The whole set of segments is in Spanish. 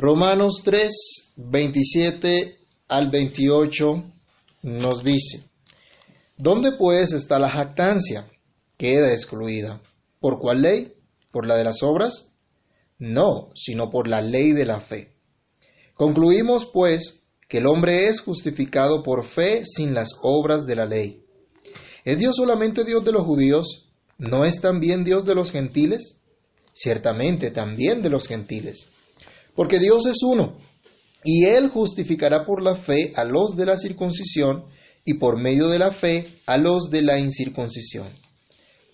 Romanos 3, 27 al 28 nos dice, ¿dónde pues está la jactancia? Queda excluida. ¿Por cuál ley? ¿Por la de las obras? No, sino por la ley de la fe. Concluimos, pues, que el hombre es justificado por fe sin las obras de la ley. ¿Es Dios solamente Dios de los judíos? ¿No es también Dios de los gentiles? Ciertamente también de los gentiles. Porque Dios es uno, y Él justificará por la fe a los de la circuncisión y por medio de la fe a los de la incircuncisión.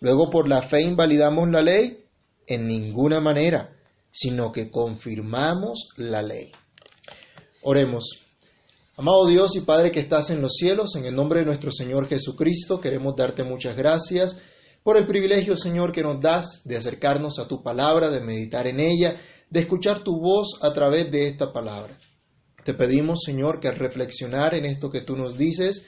Luego por la fe invalidamos la ley en ninguna manera, sino que confirmamos la ley. Oremos. Amado Dios y Padre que estás en los cielos, en el nombre de nuestro Señor Jesucristo, queremos darte muchas gracias por el privilegio, Señor, que nos das de acercarnos a tu palabra, de meditar en ella, de escuchar tu voz a través de esta palabra. Te pedimos, Señor, que al reflexionar en esto que tú nos dices,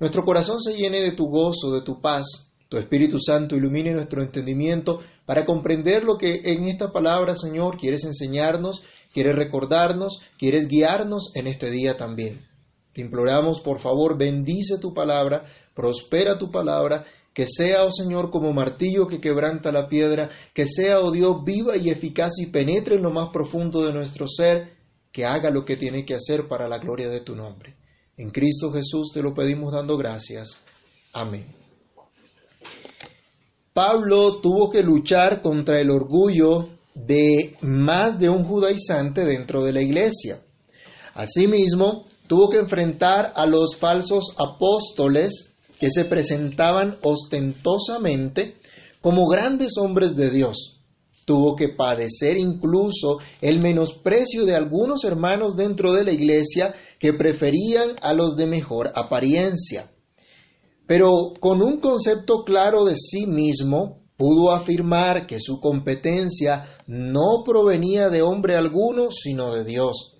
nuestro corazón se llene de tu gozo, de tu paz, tu Espíritu Santo ilumine nuestro entendimiento para comprender lo que en esta palabra, Señor, quieres enseñarnos quieres recordarnos, quieres guiarnos en este día también. Te imploramos, por favor, bendice tu palabra, prospera tu palabra, que sea, oh Señor, como martillo que quebranta la piedra, que sea, oh Dios, viva y eficaz y penetre en lo más profundo de nuestro ser, que haga lo que tiene que hacer para la gloria de tu nombre. En Cristo Jesús te lo pedimos dando gracias. Amén. Pablo tuvo que luchar contra el orgullo de más de un judaizante dentro de la iglesia. Asimismo, tuvo que enfrentar a los falsos apóstoles que se presentaban ostentosamente como grandes hombres de Dios. Tuvo que padecer incluso el menosprecio de algunos hermanos dentro de la iglesia que preferían a los de mejor apariencia. Pero con un concepto claro de sí mismo, pudo afirmar que su competencia no provenía de hombre alguno, sino de Dios,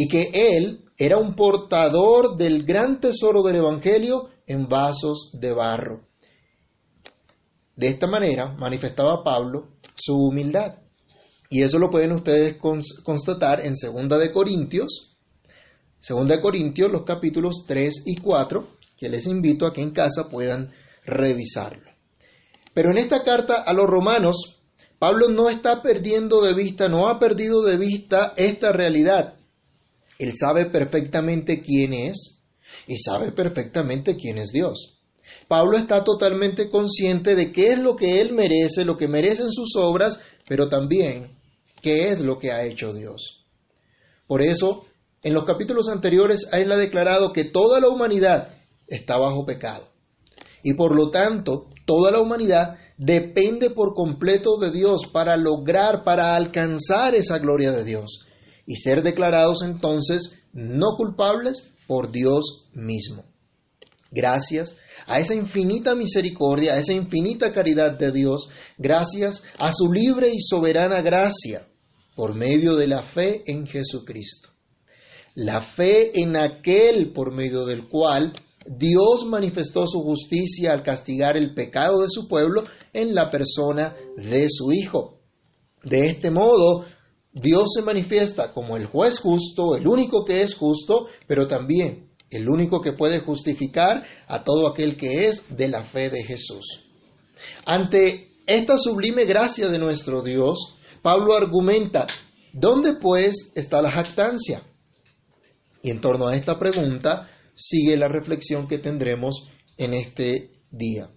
y que él era un portador del gran tesoro del Evangelio en vasos de barro. De esta manera manifestaba Pablo su humildad. Y eso lo pueden ustedes constatar en 2 de Corintios, 2 de Corintios, los capítulos 3 y 4, que les invito a que en casa puedan revisarlo. Pero en esta carta a los romanos, Pablo no está perdiendo de vista, no ha perdido de vista esta realidad. Él sabe perfectamente quién es y sabe perfectamente quién es Dios. Pablo está totalmente consciente de qué es lo que él merece, lo que merecen sus obras, pero también qué es lo que ha hecho Dios. Por eso, en los capítulos anteriores, él ha declarado que toda la humanidad está bajo pecado. Y por lo tanto, toda la humanidad depende por completo de Dios para lograr, para alcanzar esa gloria de Dios y ser declarados entonces no culpables por Dios mismo. Gracias a esa infinita misericordia, a esa infinita caridad de Dios, gracias a su libre y soberana gracia por medio de la fe en Jesucristo. La fe en aquel por medio del cual Dios manifestó su justicia al castigar el pecado de su pueblo en la persona de su Hijo. De este modo, Dios se manifiesta como el juez justo, el único que es justo, pero también el único que puede justificar a todo aquel que es de la fe de Jesús. Ante esta sublime gracia de nuestro Dios, Pablo argumenta, ¿dónde pues está la jactancia? Y en torno a esta pregunta, sigue la reflexión que tendremos en este día.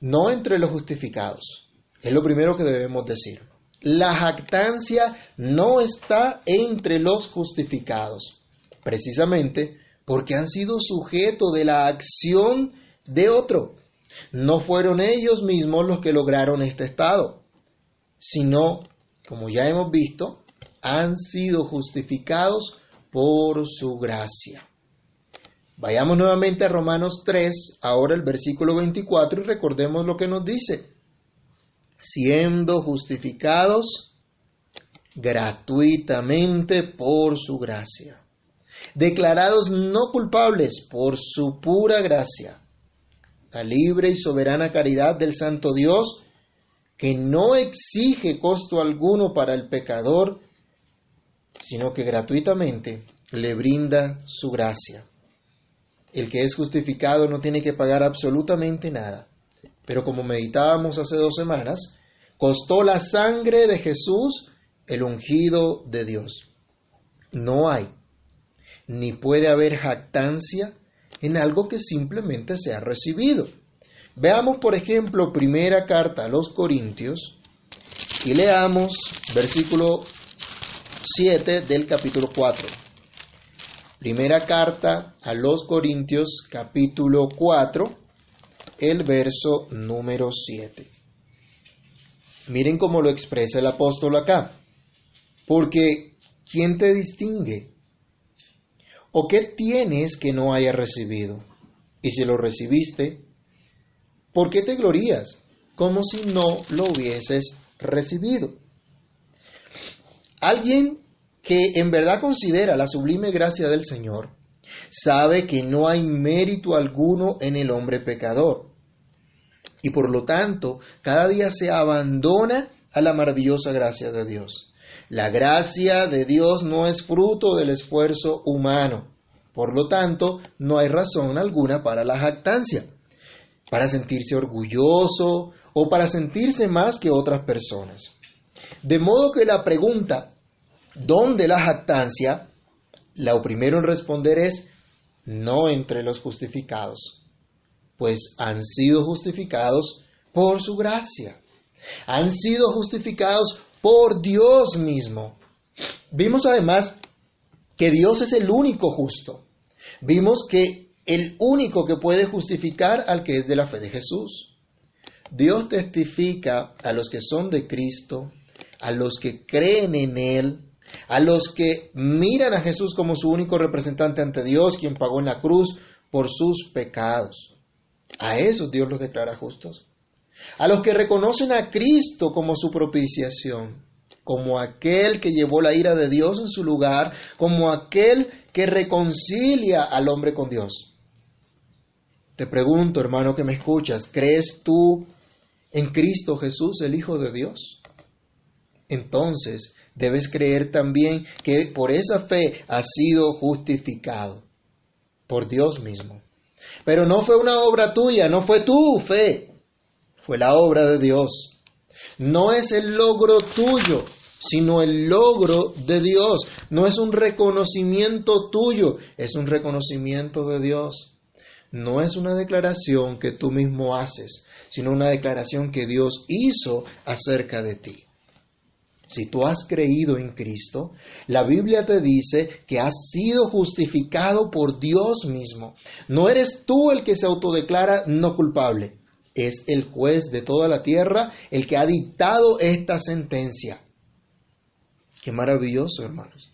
No entre los justificados, es lo primero que debemos decir. La jactancia no está entre los justificados, precisamente porque han sido sujeto de la acción de otro. No fueron ellos mismos los que lograron este estado, sino, como ya hemos visto, han sido justificados por su gracia. Vayamos nuevamente a Romanos 3, ahora el versículo 24, y recordemos lo que nos dice. Siendo justificados gratuitamente por su gracia. Declarados no culpables por su pura gracia. La libre y soberana caridad del Santo Dios, que no exige costo alguno para el pecador, sino que gratuitamente le brinda su gracia. El que es justificado no tiene que pagar absolutamente nada. Pero como meditábamos hace dos semanas, costó la sangre de Jesús el ungido de Dios. No hay, ni puede haber jactancia en algo que simplemente se ha recibido. Veamos, por ejemplo, primera carta a los Corintios y leamos versículo 7 del capítulo 4. Primera carta a los Corintios capítulo 4, el verso número 7. Miren cómo lo expresa el apóstol acá. Porque, ¿quién te distingue? ¿O qué tienes que no haya recibido? Y si lo recibiste, ¿por qué te glorías? Como si no lo hubieses recibido. Alguien que en verdad considera la sublime gracia del Señor, sabe que no hay mérito alguno en el hombre pecador. Y por lo tanto, cada día se abandona a la maravillosa gracia de Dios. La gracia de Dios no es fruto del esfuerzo humano. Por lo tanto, no hay razón alguna para la jactancia, para sentirse orgulloso o para sentirse más que otras personas. De modo que la pregunta, ¿Dónde la jactancia? Lo primero en responder es no entre los justificados, pues han sido justificados por su gracia. Han sido justificados por Dios mismo. Vimos además que Dios es el único justo. Vimos que el único que puede justificar al que es de la fe de Jesús. Dios testifica a los que son de Cristo, a los que creen en Él, a los que miran a Jesús como su único representante ante Dios, quien pagó en la cruz por sus pecados. A esos Dios los declara justos. A los que reconocen a Cristo como su propiciación, como aquel que llevó la ira de Dios en su lugar, como aquel que reconcilia al hombre con Dios. Te pregunto, hermano que me escuchas, ¿crees tú en Cristo Jesús, el Hijo de Dios? Entonces, debes creer también que por esa fe has sido justificado por Dios mismo. Pero no fue una obra tuya, no fue tu fe, fue la obra de Dios. No es el logro tuyo, sino el logro de Dios. No es un reconocimiento tuyo, es un reconocimiento de Dios. No es una declaración que tú mismo haces, sino una declaración que Dios hizo acerca de ti. Si tú has creído en Cristo, la Biblia te dice que has sido justificado por Dios mismo. No eres tú el que se autodeclara no culpable, es el juez de toda la tierra el que ha dictado esta sentencia. Qué maravilloso, hermanos.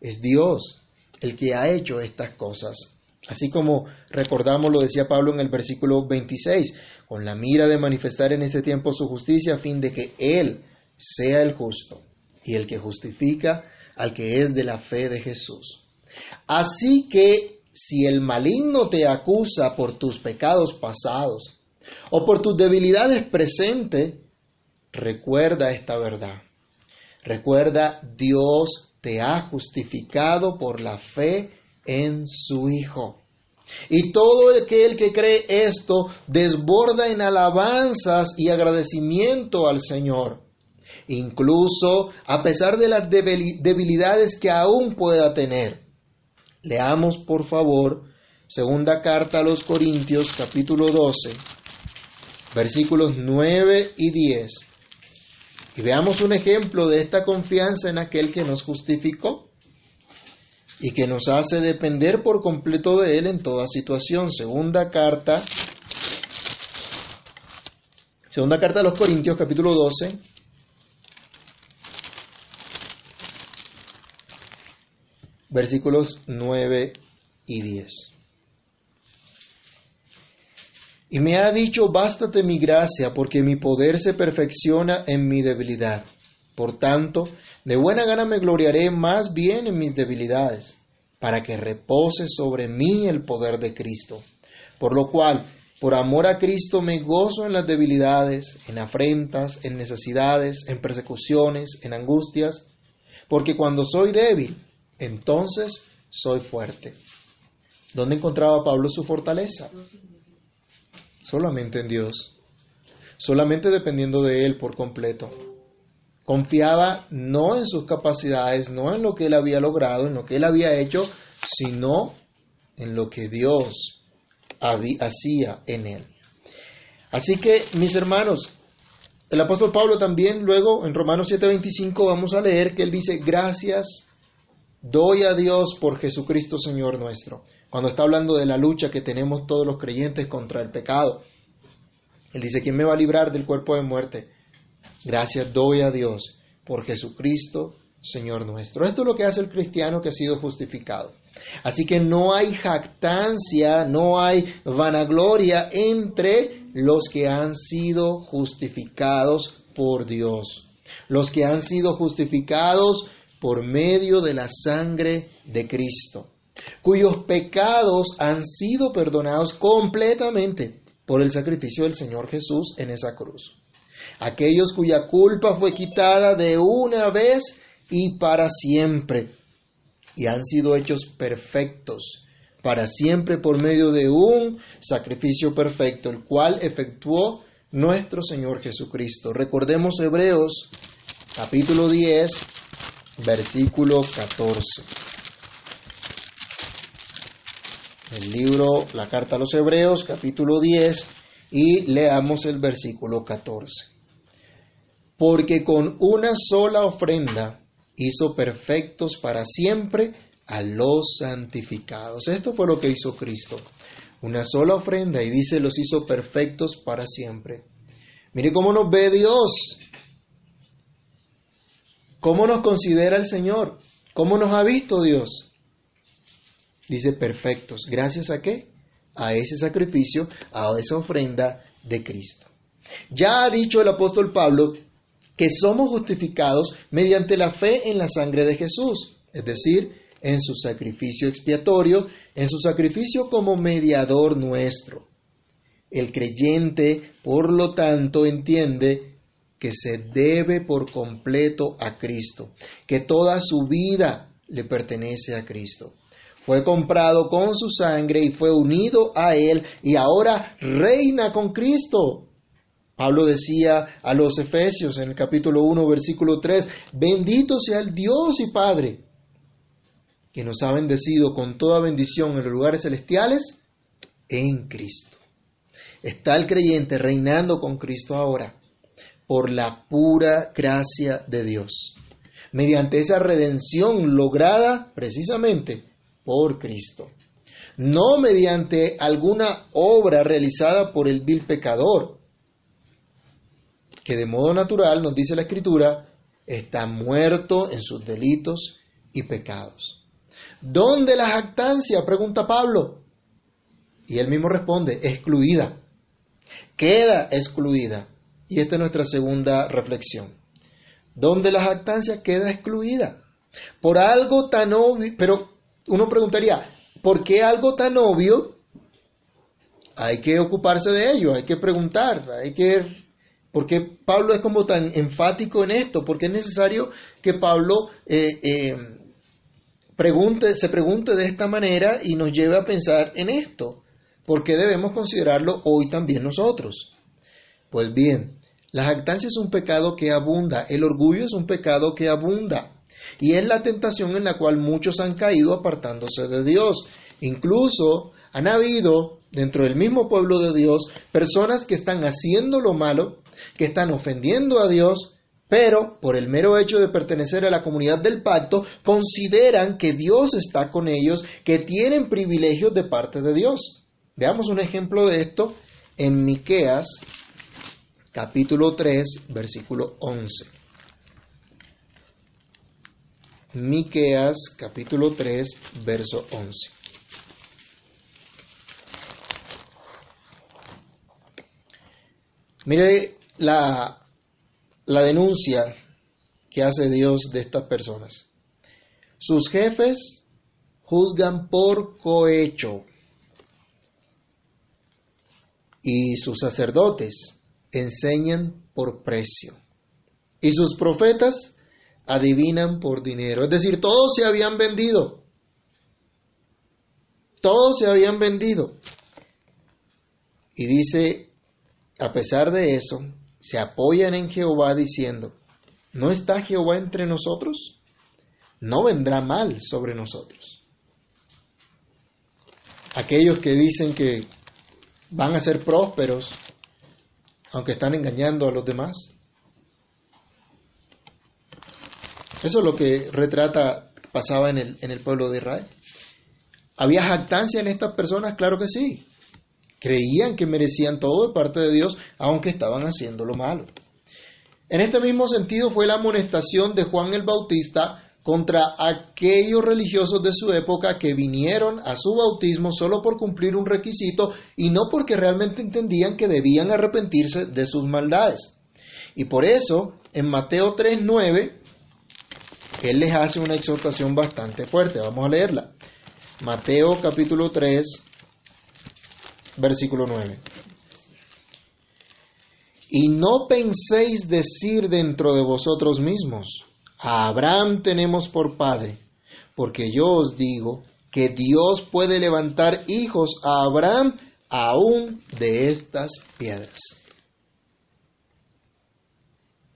Es Dios el que ha hecho estas cosas. Así como recordamos lo decía Pablo en el versículo 26, con la mira de manifestar en este tiempo su justicia a fin de que Él sea el justo y el que justifica al que es de la fe de Jesús. Así que si el maligno te acusa por tus pecados pasados o por tus debilidades presentes, recuerda esta verdad. Recuerda, Dios te ha justificado por la fe en su Hijo. Y todo aquel que cree esto desborda en alabanzas y agradecimiento al Señor incluso a pesar de las debilidades que aún pueda tener. Leamos, por favor, segunda carta a los Corintios, capítulo 12, versículos 9 y 10. Y veamos un ejemplo de esta confianza en aquel que nos justificó y que nos hace depender por completo de Él en toda situación. Segunda carta, segunda carta a los Corintios, capítulo 12, versículos 9 y 10. Y me ha dicho, bástate mi gracia, porque mi poder se perfecciona en mi debilidad. Por tanto, de buena gana me gloriaré más bien en mis debilidades, para que repose sobre mí el poder de Cristo. Por lo cual, por amor a Cristo me gozo en las debilidades, en afrentas, en necesidades, en persecuciones, en angustias, porque cuando soy débil, entonces soy fuerte. ¿Dónde encontraba Pablo su fortaleza? Solamente en Dios, solamente dependiendo de Él por completo. Confiaba no en sus capacidades, no en lo que él había logrado, en lo que él había hecho, sino en lo que Dios hacía en él. Así que, mis hermanos, el apóstol Pablo también luego en Romanos 7:25 vamos a leer que él dice, gracias doy a Dios por Jesucristo Señor nuestro, cuando está hablando de la lucha que tenemos todos los creyentes contra el pecado. Él dice, ¿quién me va a librar del cuerpo de muerte? Gracias doy a Dios por Jesucristo, Señor nuestro. Esto es lo que hace el cristiano que ha sido justificado. Así que no hay jactancia, no hay vanagloria entre los que han sido justificados por Dios. Los que han sido justificados por medio de la sangre de Cristo, cuyos pecados han sido perdonados completamente por el sacrificio del Señor Jesús en esa cruz aquellos cuya culpa fue quitada de una vez y para siempre, y han sido hechos perfectos para siempre por medio de un sacrificio perfecto, el cual efectuó nuestro Señor Jesucristo. Recordemos Hebreos capítulo 10, versículo 14. El libro, la carta a los Hebreos, capítulo 10, y leamos el versículo 14 porque con una sola ofrenda hizo perfectos para siempre a los santificados. Esto fue lo que hizo Cristo. Una sola ofrenda y dice los hizo perfectos para siempre. Mire cómo nos ve Dios. ¿Cómo nos considera el Señor? ¿Cómo nos ha visto Dios? Dice perfectos. ¿Gracias a qué? A ese sacrificio, a esa ofrenda de Cristo. Ya ha dicho el apóstol Pablo que somos justificados mediante la fe en la sangre de Jesús, es decir, en su sacrificio expiatorio, en su sacrificio como mediador nuestro. El creyente, por lo tanto, entiende que se debe por completo a Cristo, que toda su vida le pertenece a Cristo. Fue comprado con su sangre y fue unido a Él y ahora reina con Cristo. Pablo decía a los Efesios en el capítulo 1, versículo 3, bendito sea el Dios y Padre, que nos ha bendecido con toda bendición en los lugares celestiales en Cristo. Está el creyente reinando con Cristo ahora por la pura gracia de Dios, mediante esa redención lograda precisamente por Cristo, no mediante alguna obra realizada por el vil pecador, que de modo natural, nos dice la Escritura, está muerto en sus delitos y pecados. ¿Dónde la jactancia? pregunta Pablo. Y él mismo responde, excluida. Queda excluida. Y esta es nuestra segunda reflexión. ¿Dónde la jactancia queda excluida? Por algo tan obvio, pero uno preguntaría, ¿por qué algo tan obvio? Hay que ocuparse de ello, hay que preguntar, hay que ¿Por qué Pablo es como tan enfático en esto? Porque es necesario que Pablo eh, eh, pregunte, se pregunte de esta manera y nos lleve a pensar en esto. ¿Por qué debemos considerarlo hoy también nosotros? Pues bien, la jactancia es un pecado que abunda, el orgullo es un pecado que abunda, y es la tentación en la cual muchos han caído apartándose de Dios. Incluso han habido dentro del mismo pueblo de Dios personas que están haciendo lo malo que están ofendiendo a Dios, pero por el mero hecho de pertenecer a la comunidad del pacto, consideran que Dios está con ellos, que tienen privilegios de parte de Dios. Veamos un ejemplo de esto en Miqueas capítulo 3, versículo 11. Miqueas capítulo 3, verso 11. Mire la, denuncia que hace Dios de estas personas. Sus jefes juzgan por cohecho y sus sacerdotes enseñan por precio. Y sus profetas adivinan por dinero. Es decir, todos se habían vendido. Todos se habían vendido. Y dice, a pesar de eso, se apoyan en Jehová diciendo, ¿no está Jehová entre nosotros? No vendrá mal sobre nosotros. Aquellos que dicen que van a ser prósperos, aunque están engañando a los demás. Eso es lo que retrata, pasaba en el, en el pueblo de Israel. ¿Había jactancia en estas personas? Claro que sí. Creían que merecían todo de parte de Dios, aunque estaban haciendo lo malo. En este mismo sentido fue la amonestación de Juan el Bautista contra aquellos religiosos de su época que vinieron a su bautismo solo por cumplir un requisito y no porque realmente entendían que debían arrepentirse de sus maldades. Y por eso, en Mateo 3.9, él les hace una exhortación bastante fuerte. Vamos a leerla. Mateo capítulo 3, versículo 9. Y no penséis decir dentro de vosotros mismos, a Abraham tenemos por padre, porque yo os digo que Dios puede levantar hijos a Abraham aún de estas piedras.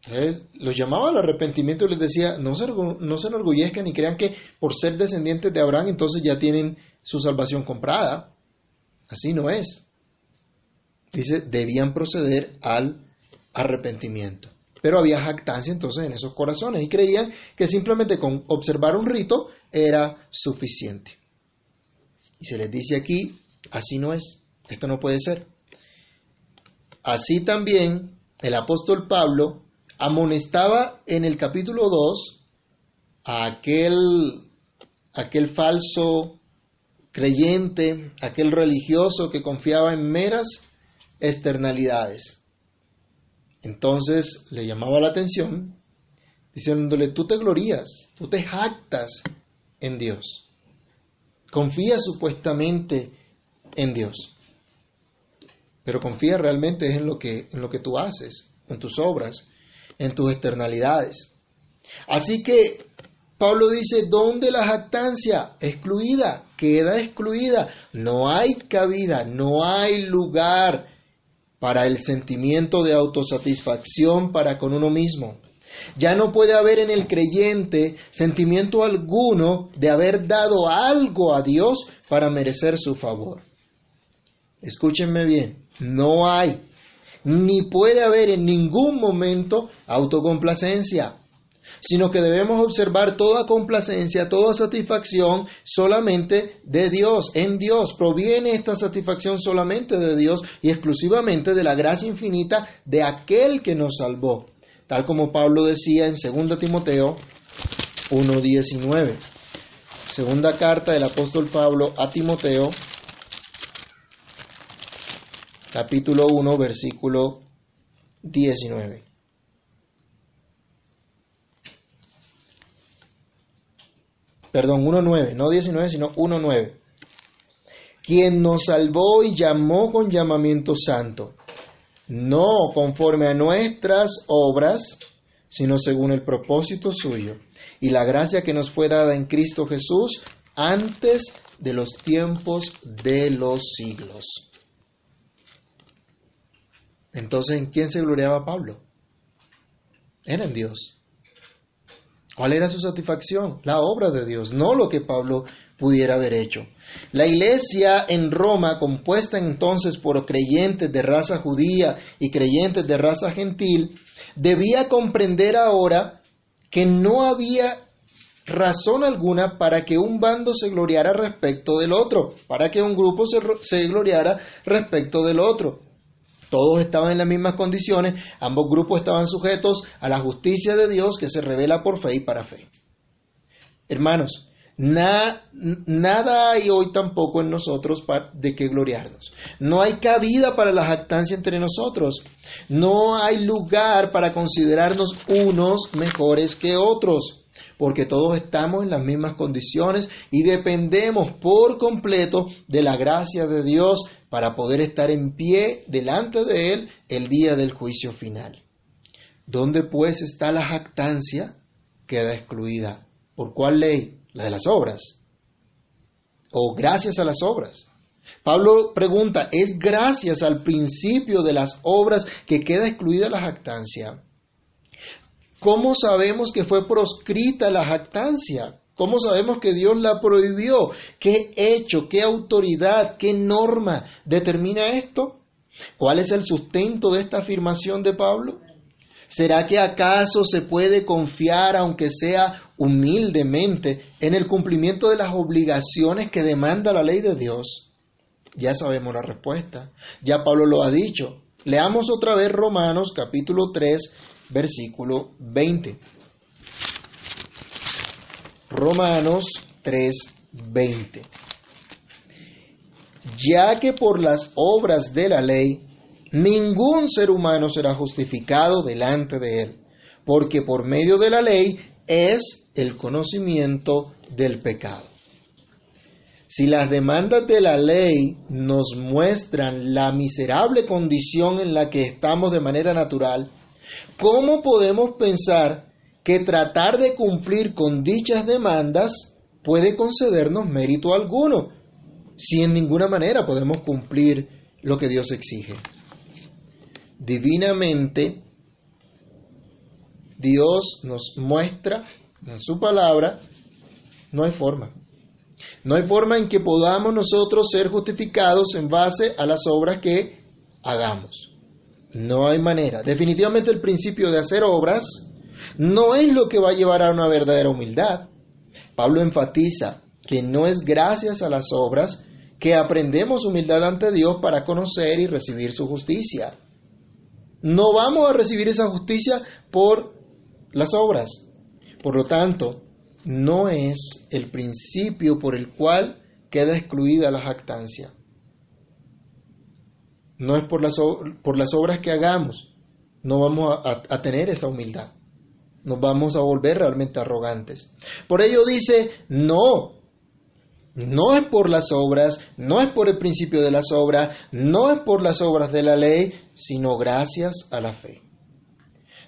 Él los llamaba al arrepentimiento y les decía, no se, no se enorgullezcan ni crean que por ser descendientes de Abraham entonces ya tienen su salvación comprada. Así no es. Dice, debían proceder al arrepentimiento. Pero había jactancia entonces en esos corazones y creían que simplemente con observar un rito era suficiente. Y se les dice aquí, así no es, esto no puede ser. Así también el apóstol Pablo amonestaba en el capítulo 2 a aquel, aquel falso creyente, aquel religioso que confiaba en meras externalidades. Entonces le llamaba la atención diciéndole, tú te glorías, tú te jactas en Dios, confías supuestamente en Dios, pero confía realmente en lo que, en lo que tú haces, en tus obras, en tus externalidades. Así que Pablo dice, ¿dónde la jactancia? Excluida, queda excluida. No hay cabida, no hay lugar para el sentimiento de autosatisfacción para con uno mismo. Ya no puede haber en el creyente sentimiento alguno de haber dado algo a Dios para merecer su favor. Escúchenme bien, no hay, ni puede haber en ningún momento autocomplacencia sino que debemos observar toda complacencia, toda satisfacción solamente de Dios, en Dios. Proviene esta satisfacción solamente de Dios y exclusivamente de la gracia infinita de aquel que nos salvó, tal como Pablo decía en 2 Timoteo 1.19. Segunda carta del apóstol Pablo a Timoteo, capítulo 1, versículo 19. Perdón, 1.9, no 19, sino 1.9. Quien nos salvó y llamó con llamamiento santo, no conforme a nuestras obras, sino según el propósito suyo y la gracia que nos fue dada en Cristo Jesús antes de los tiempos de los siglos. Entonces, ¿en quién se gloriaba Pablo? Era en Dios. ¿Cuál era su satisfacción? La obra de Dios, no lo que Pablo pudiera haber hecho. La iglesia en Roma, compuesta entonces por creyentes de raza judía y creyentes de raza gentil, debía comprender ahora que no había razón alguna para que un bando se gloriara respecto del otro, para que un grupo se, se gloriara respecto del otro. Todos estaban en las mismas condiciones, ambos grupos estaban sujetos a la justicia de Dios que se revela por fe y para fe. Hermanos, nada hay hoy tampoco en nosotros de qué gloriarnos. No hay cabida para la jactancia entre nosotros. No hay lugar para considerarnos unos mejores que otros porque todos estamos en las mismas condiciones y dependemos por completo de la gracia de Dios para poder estar en pie delante de Él el día del juicio final. ¿Dónde pues está la jactancia? queda excluida. ¿Por cuál ley? La de las obras. O gracias a las obras. Pablo pregunta, ¿es gracias al principio de las obras que queda excluida la jactancia? ¿Cómo sabemos que fue proscrita la jactancia? ¿Cómo sabemos que Dios la prohibió? ¿Qué hecho, qué autoridad, qué norma determina esto? ¿Cuál es el sustento de esta afirmación de Pablo? ¿Será que acaso se puede confiar, aunque sea humildemente, en el cumplimiento de las obligaciones que demanda la ley de Dios? Ya sabemos la respuesta. Ya Pablo lo ha dicho. Leamos otra vez Romanos capítulo 3, versículo 20. Romanos 3, 20. Ya que por las obras de la ley ningún ser humano será justificado delante de él, porque por medio de la ley es el conocimiento del pecado. Si las demandas de la ley nos muestran la miserable condición en la que estamos de manera natural, ¿cómo podemos pensar que tratar de cumplir con dichas demandas puede concedernos mérito alguno, si en ninguna manera podemos cumplir lo que Dios exige? Divinamente, Dios nos muestra en su palabra, no hay forma. No hay forma en que podamos nosotros ser justificados en base a las obras que hagamos. No hay manera. Definitivamente el principio de hacer obras no es lo que va a llevar a una verdadera humildad. Pablo enfatiza que no es gracias a las obras que aprendemos humildad ante Dios para conocer y recibir su justicia. No vamos a recibir esa justicia por las obras. Por lo tanto, no es el principio por el cual queda excluida la jactancia. No es por las, obras que hagamos. No vamos a tener esa humildad. Nos vamos a volver realmente arrogantes. Por ello dice, no, no es por las obras, no es por el principio de las obras, no es por las obras de la ley, sino gracias a la fe.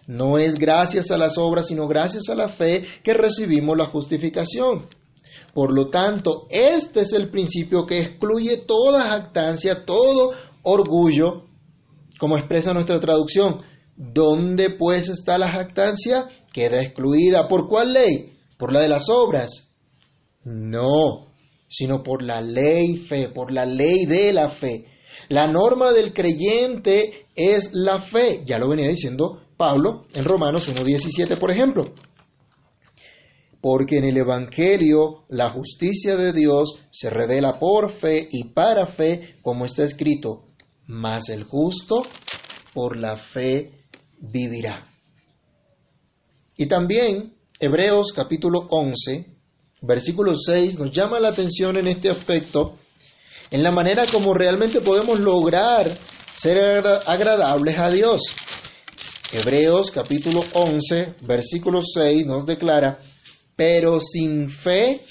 No es gracias a las obras, sino gracias a la fe que recibimos la justificación. Por lo tanto, este es el principio que excluye toda jactancia, todo orgullo, como expresa nuestra traducción. ¿Dónde pues está la jactancia? Queda excluida. ¿Por cuál ley? ¿Por la de las obras? No, sino por la ley fe, por la ley de la fe. La norma del creyente es la fe. Ya lo venía diciendo Pablo en Romanos 1.17, por ejemplo. Porque en el Evangelio la justicia de Dios se revela por fe y para fe, como está escrito, mas el justo por la fe vivirá. Y también Hebreos capítulo 11, versículo 6 nos llama la atención en este aspecto, en la manera como realmente podemos lograr ser agradables a Dios. Hebreos capítulo 11, versículo 6 nos declara, pero sin fe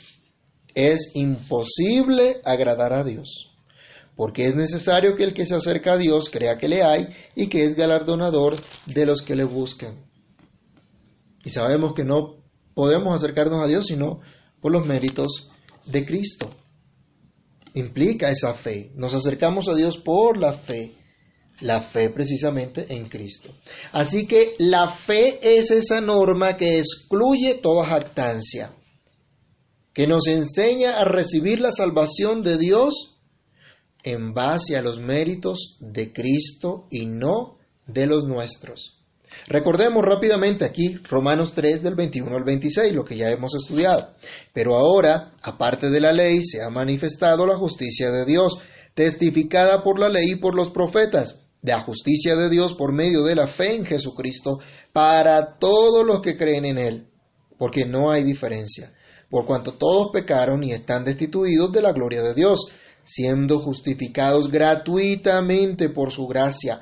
es imposible agradar a Dios, porque es necesario que el que se acerca a Dios crea que le hay y que es galardonador de los que le buscan. Y sabemos que no podemos acercarnos a Dios sino por los méritos de Cristo. Implica esa fe. Nos acercamos a Dios por la fe la fe precisamente en Cristo. Así que la fe es esa norma que excluye toda jactancia, que nos enseña a recibir la salvación de Dios en base a los méritos de Cristo y no de los nuestros. Recordemos rápidamente aquí Romanos 3 del 21 al 26, lo que ya hemos estudiado. Pero ahora, aparte de la ley, se ha manifestado la justicia de Dios, testificada por la ley y por los profetas de la justicia de Dios por medio de la fe en Jesucristo para todos los que creen en Él, porque no hay diferencia, por cuanto todos pecaron y están destituidos de la gloria de Dios, siendo justificados gratuitamente por su gracia,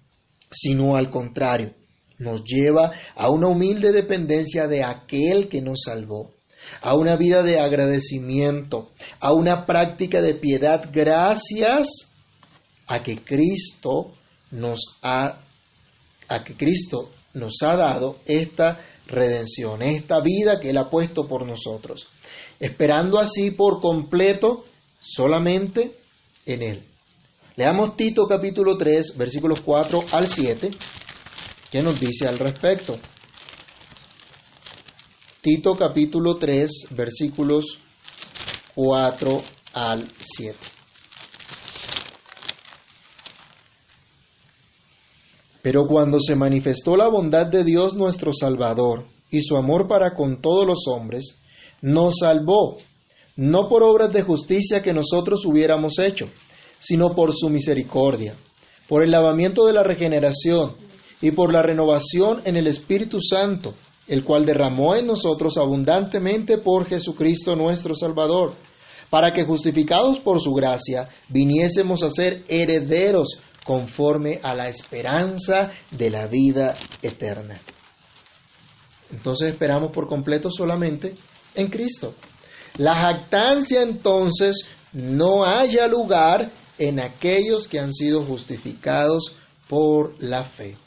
sino al contrario, nos lleva a una humilde dependencia de aquel que nos salvó, a una vida de agradecimiento, a una práctica de piedad gracias a que Cristo nos ha a que Cristo nos ha dado esta redención, esta vida que Él ha puesto por nosotros, esperando así por completo solamente en Él. Leamos Tito capítulo 3, versículos 4 al 7, ¿qué nos dice al respecto? Tito capítulo 3, versículos 4 al 7. Pero cuando se manifestó la bondad de Dios nuestro Salvador y su amor para con todos los hombres, nos salvó, no por obras de justicia que nosotros hubiéramos hecho, sino por su misericordia, por el lavamiento de la regeneración y por la renovación en el Espíritu Santo, el cual derramó en nosotros abundantemente por Jesucristo nuestro Salvador, para que justificados por su gracia viniésemos a ser herederos conforme a la esperanza de la vida eterna. Entonces esperamos por completo solamente en Cristo. La jactancia entonces no haya lugar en aquellos que han sido justificados por la fe.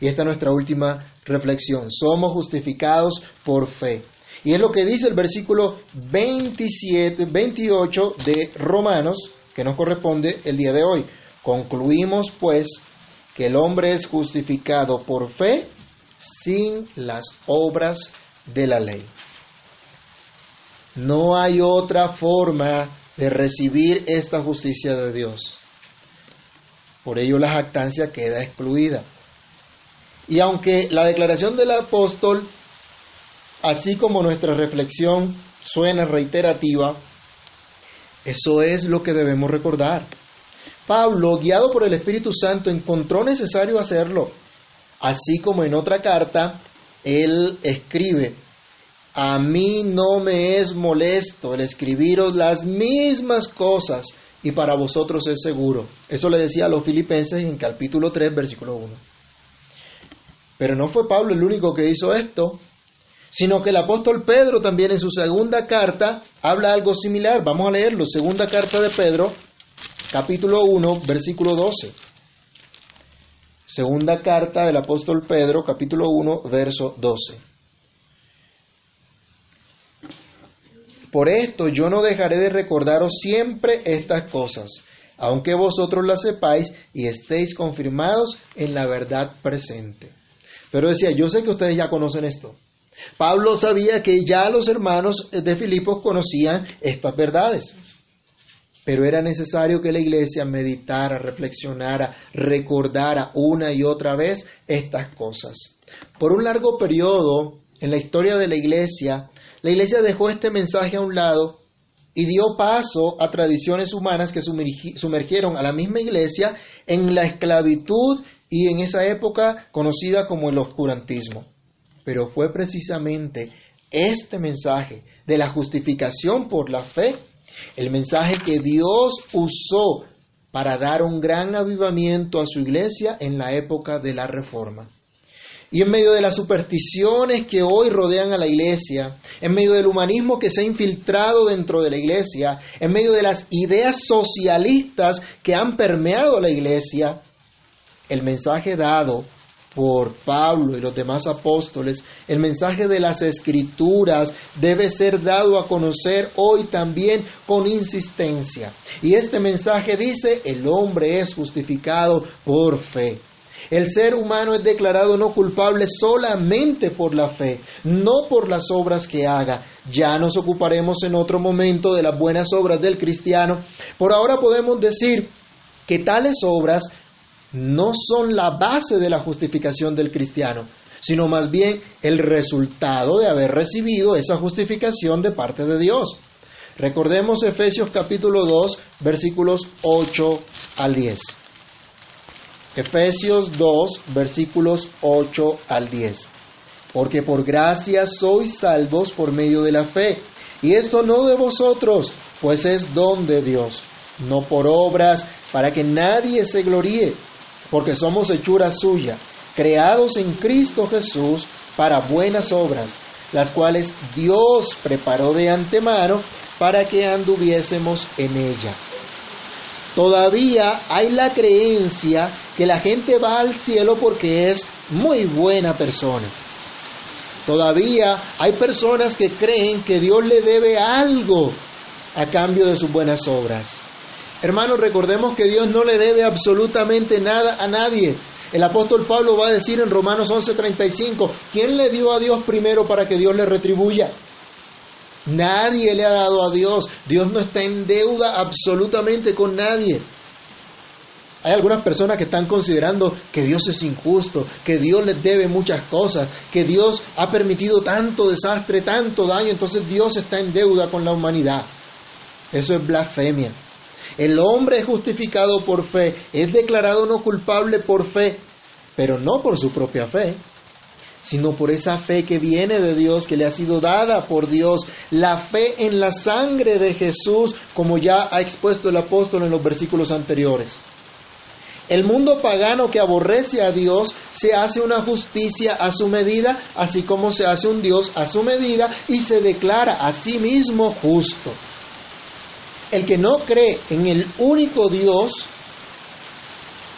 Y esta es nuestra última reflexión. Somos justificados por fe. Y es lo que dice el versículo 27, 28 de Romanos, que nos corresponde el día de hoy. Concluimos pues que el hombre es justificado por fe sin las obras de la ley. No hay otra forma de recibir esta justicia de Dios. Por ello la jactancia queda excluida. Y aunque la declaración del apóstol, así como nuestra reflexión, suena reiterativa, eso es lo que debemos recordar. Pablo, guiado por el Espíritu Santo, encontró necesario hacerlo. Así como en otra carta, él escribe, a mí no me es molesto el escribiros las mismas cosas y para vosotros es seguro. Eso le decía a los filipenses en capítulo 3, versículo 1. Pero no fue Pablo el único que hizo esto, sino que el apóstol Pedro también en su segunda carta habla algo similar. Vamos a leerlo, segunda carta de Pedro, capítulo 1, versículo 12. Segunda carta del apóstol Pedro, capítulo 1, verso 12. Por esto yo no dejaré de recordaros siempre estas cosas, aunque vosotros las sepáis y estéis confirmados en la verdad presente. Pero decía, yo sé que ustedes ya conocen esto. Pablo sabía que ya los hermanos de Filipos conocían estas verdades. Pero era necesario que la iglesia meditara, reflexionara, recordara una y otra vez estas cosas. Por un largo periodo en la historia de la iglesia, la iglesia dejó este mensaje a un lado y dio paso a tradiciones humanas que sumergieron a la misma iglesia en la esclavitud y en esa época conocida como el oscurantismo. Pero fue precisamente este mensaje de la justificación por la fe el mensaje que Dios usó para dar un gran avivamiento a su iglesia en la época de la reforma. Y en medio de las supersticiones que hoy rodean a la iglesia, en medio del humanismo que se ha infiltrado dentro de la iglesia, en medio de las ideas socialistas que han permeado la iglesia, el mensaje dado por Pablo y los demás apóstoles, el mensaje de las escrituras debe ser dado a conocer hoy también con insistencia. Y este mensaje dice, el hombre es justificado por fe. El ser humano es declarado no culpable solamente por la fe, no por las obras que haga. Ya nos ocuparemos en otro momento de las buenas obras del cristiano. Por ahora podemos decir que tales obras no son la base de la justificación del cristiano, sino más bien el resultado de haber recibido esa justificación de parte de Dios. Recordemos Efesios capítulo 2, versículos 8 al 10. Efesios 2, versículos 8 al 10. porque por gracia sois salvos por medio de la fe. Y esto no de vosotros, pues es don de Dios, no por obras, para que nadie se gloríe, porque somos hechura suya, creados en Cristo Jesús para buenas obras, las cuales Dios preparó de antemano para que anduviésemos en ella. Todavía hay la creencia que la gente va al cielo porque es muy buena persona. Todavía hay personas que creen que Dios le debe algo a cambio de sus buenas obras. Hermanos, recordemos que Dios no le debe absolutamente nada a nadie. El apóstol Pablo va a decir en Romanos 11:35, ¿quién le dio a Dios primero para que Dios le retribuya? Nadie le ha dado a Dios. Dios no está en deuda absolutamente con nadie. Hay algunas personas que están considerando que Dios es injusto, que Dios les debe muchas cosas, que Dios ha permitido tanto desastre, tanto daño, entonces Dios está en deuda con la humanidad. Eso es blasfemia. El hombre es justificado por fe, es declarado no culpable por fe, pero no por su propia fe sino por esa fe que viene de Dios, que le ha sido dada por Dios, la fe en la sangre de Jesús, como ya ha expuesto el apóstol en los versículos anteriores. El mundo pagano que aborrece a Dios se hace una justicia a su medida, así como se hace un Dios a su medida y se declara a sí mismo justo. El que no cree en el único Dios,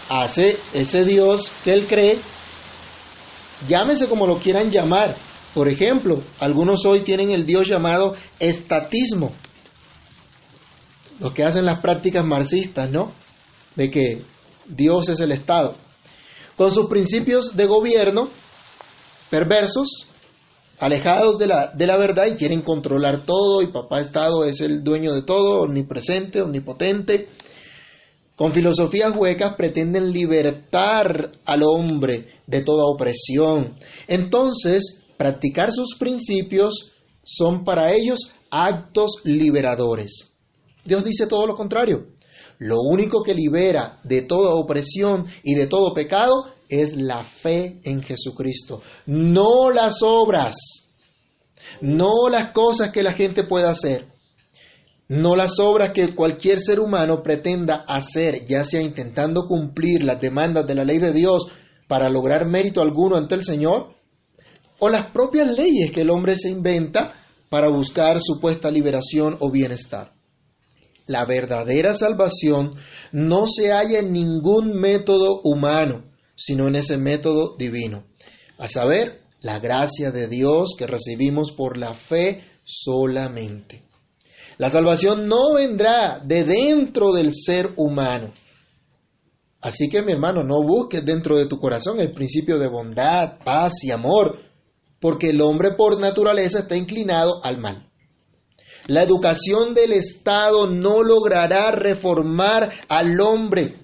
hace ese Dios que él cree llámese como lo quieran llamar. Por ejemplo, algunos hoy tienen el Dios llamado estatismo, lo que hacen las prácticas marxistas, ¿no? De que Dios es el Estado. Con sus principios de gobierno perversos, alejados de la, de la verdad y quieren controlar todo y papá Estado es el dueño de todo, omnipresente, omnipotente. Con filosofías huecas pretenden libertar al hombre de toda opresión. Entonces, practicar sus principios son para ellos actos liberadores. Dios dice todo lo contrario. Lo único que libera de toda opresión y de todo pecado es la fe en Jesucristo, no las obras, no las cosas que la gente pueda hacer, no las obras que cualquier ser humano pretenda hacer, ya sea intentando cumplir las demandas de la ley de Dios para lograr mérito alguno ante el Señor, o las propias leyes que el hombre se inventa para buscar supuesta liberación o bienestar. La verdadera salvación no se halla en ningún método humano, sino en ese método divino, a saber, la gracia de Dios que recibimos por la fe solamente. La salvación no vendrá de dentro del ser humano, Así que mi hermano, no busques dentro de tu corazón el principio de bondad, paz y amor, porque el hombre por naturaleza está inclinado al mal. La educación del Estado no logrará reformar al hombre.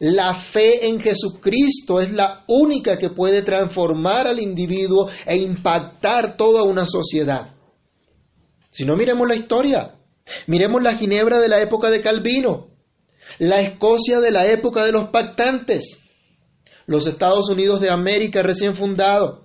La fe en Jesucristo es la única que puede transformar al individuo e impactar toda una sociedad. Si no, miremos la historia. Miremos la Ginebra de la época de Calvino la Escocia de la época de los pactantes, los Estados Unidos de América recién fundado.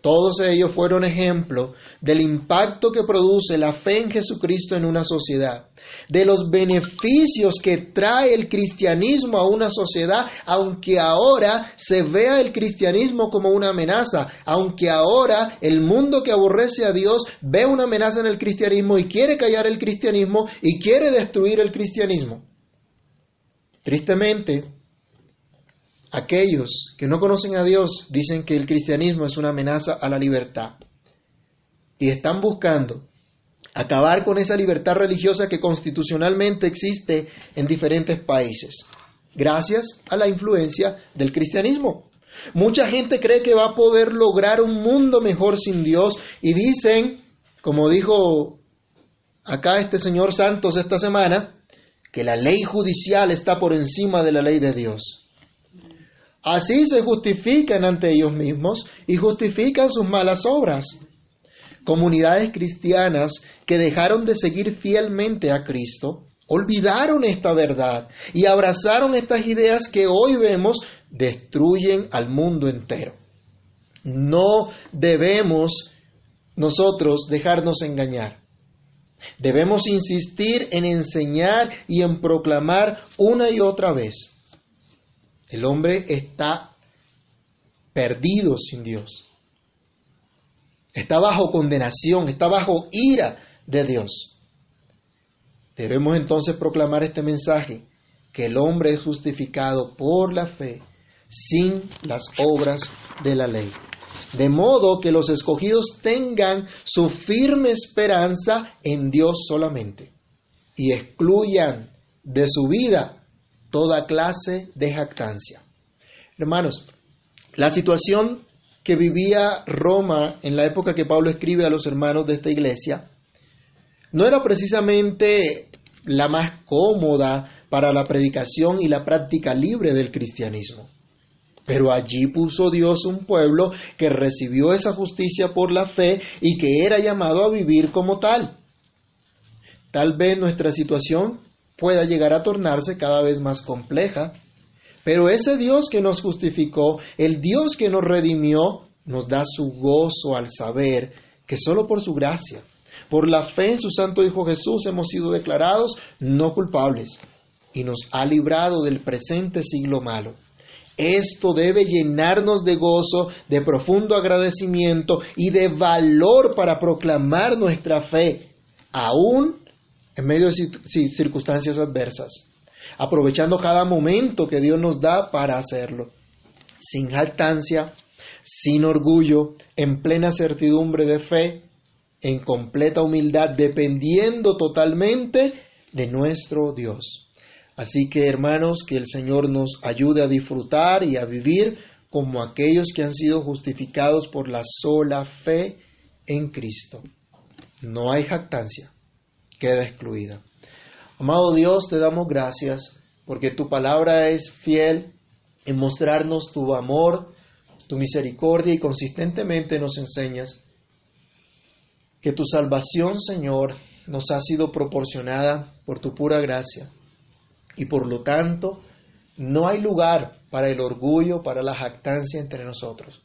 Todos ellos fueron ejemplo del impacto que produce la fe en Jesucristo en una sociedad, de los beneficios que trae el cristianismo a una sociedad, aunque ahora se vea el cristianismo como una amenaza, aunque ahora el mundo que aborrece a Dios ve una amenaza en el cristianismo y quiere callar el cristianismo y quiere destruir el cristianismo. Tristemente, aquellos que no conocen a Dios dicen que el cristianismo es una amenaza a la libertad y están buscando acabar con esa libertad religiosa que constitucionalmente existe en diferentes países, gracias a la influencia del cristianismo. Mucha gente cree que va a poder lograr un mundo mejor sin Dios y dicen, como dijo acá este señor Santos esta semana, que la ley judicial está por encima de la ley de Dios. Así se justifican ante ellos mismos y justifican sus malas obras. Comunidades cristianas que dejaron de seguir fielmente a Cristo, olvidaron esta verdad y abrazaron estas ideas que hoy vemos destruyen al mundo entero. No debemos nosotros dejarnos engañar. Debemos insistir en enseñar y en proclamar una y otra vez. El hombre está perdido sin Dios. Está bajo condenación, está bajo ira de Dios. Debemos entonces proclamar este mensaje, que el hombre es justificado por la fe sin las obras de la ley. De modo que los escogidos tengan su firme esperanza en Dios solamente y excluyan de su vida toda clase de jactancia. Hermanos, la situación que vivía Roma en la época que Pablo escribe a los hermanos de esta iglesia no era precisamente la más cómoda para la predicación y la práctica libre del cristianismo. Pero allí puso Dios un pueblo que recibió esa justicia por la fe y que era llamado a vivir como tal. Tal vez nuestra situación pueda llegar a tornarse cada vez más compleja, pero ese Dios que nos justificó, el Dios que nos redimió, nos da su gozo al saber que solo por su gracia, por la fe en su Santo Hijo Jesús hemos sido declarados no culpables y nos ha librado del presente siglo malo. Esto debe llenarnos de gozo, de profundo agradecimiento y de valor para proclamar nuestra fe, aún en medio de circunstancias adversas, aprovechando cada momento que Dios nos da para hacerlo, sin jactancia, sin orgullo, en plena certidumbre de fe, en completa humildad, dependiendo totalmente de nuestro Dios. Así que hermanos, que el Señor nos ayude a disfrutar y a vivir como aquellos que han sido justificados por la sola fe en Cristo. No hay jactancia, queda excluida. Amado Dios, te damos gracias porque tu palabra es fiel en mostrarnos tu amor, tu misericordia y consistentemente nos enseñas que tu salvación, Señor, nos ha sido proporcionada por tu pura gracia y por lo tanto no hay lugar para el orgullo, para la jactancia entre nosotros.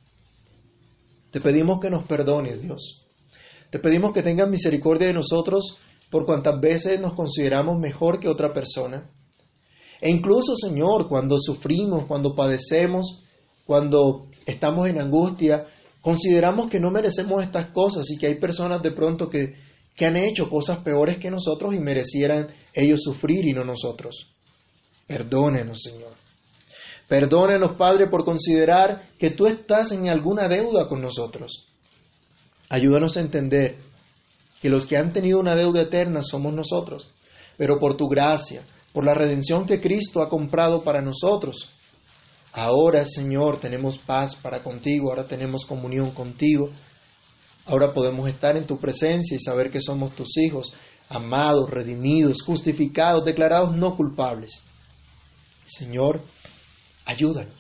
Te pedimos que nos perdones, Dios. Te pedimos que tengas misericordia de nosotros por cuantas veces nos consideramos mejor que otra persona. E incluso, Señor, cuando sufrimos, cuando padecemos, cuando estamos en angustia, consideramos que no merecemos estas cosas y que hay personas de pronto que, que han hecho cosas peores que nosotros y merecieran ellos sufrir y no nosotros. Perdónenos, Señor. Perdónenos, Padre, por considerar que tú estás en alguna deuda con nosotros. Ayúdanos a entender que los que han tenido una deuda eterna somos nosotros, pero por tu gracia, por la redención que Cristo ha comprado para nosotros, ahora, Señor, tenemos paz para contigo, ahora tenemos comunión contigo, ahora podemos estar en tu presencia y saber que somos tus hijos, amados, redimidos, justificados, declarados no culpables. Señor, ayúdanos.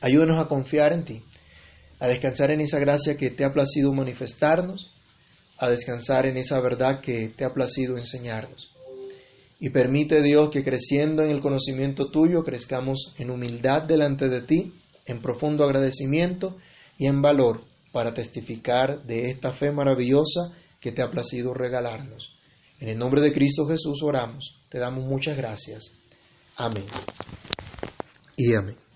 Ayúdanos a confiar en ti, a descansar en esa gracia que te ha placido manifestarnos, a descansar en esa verdad que te ha placido enseñarnos. Y permite Dios que creciendo en el conocimiento tuyo crezcamos en humildad delante de ti, en profundo agradecimiento y en valor para testificar de esta fe maravillosa que te ha placido regalarnos. En el nombre de Cristo Jesús oramos. Te damos muchas gracias. Amén. Y amén.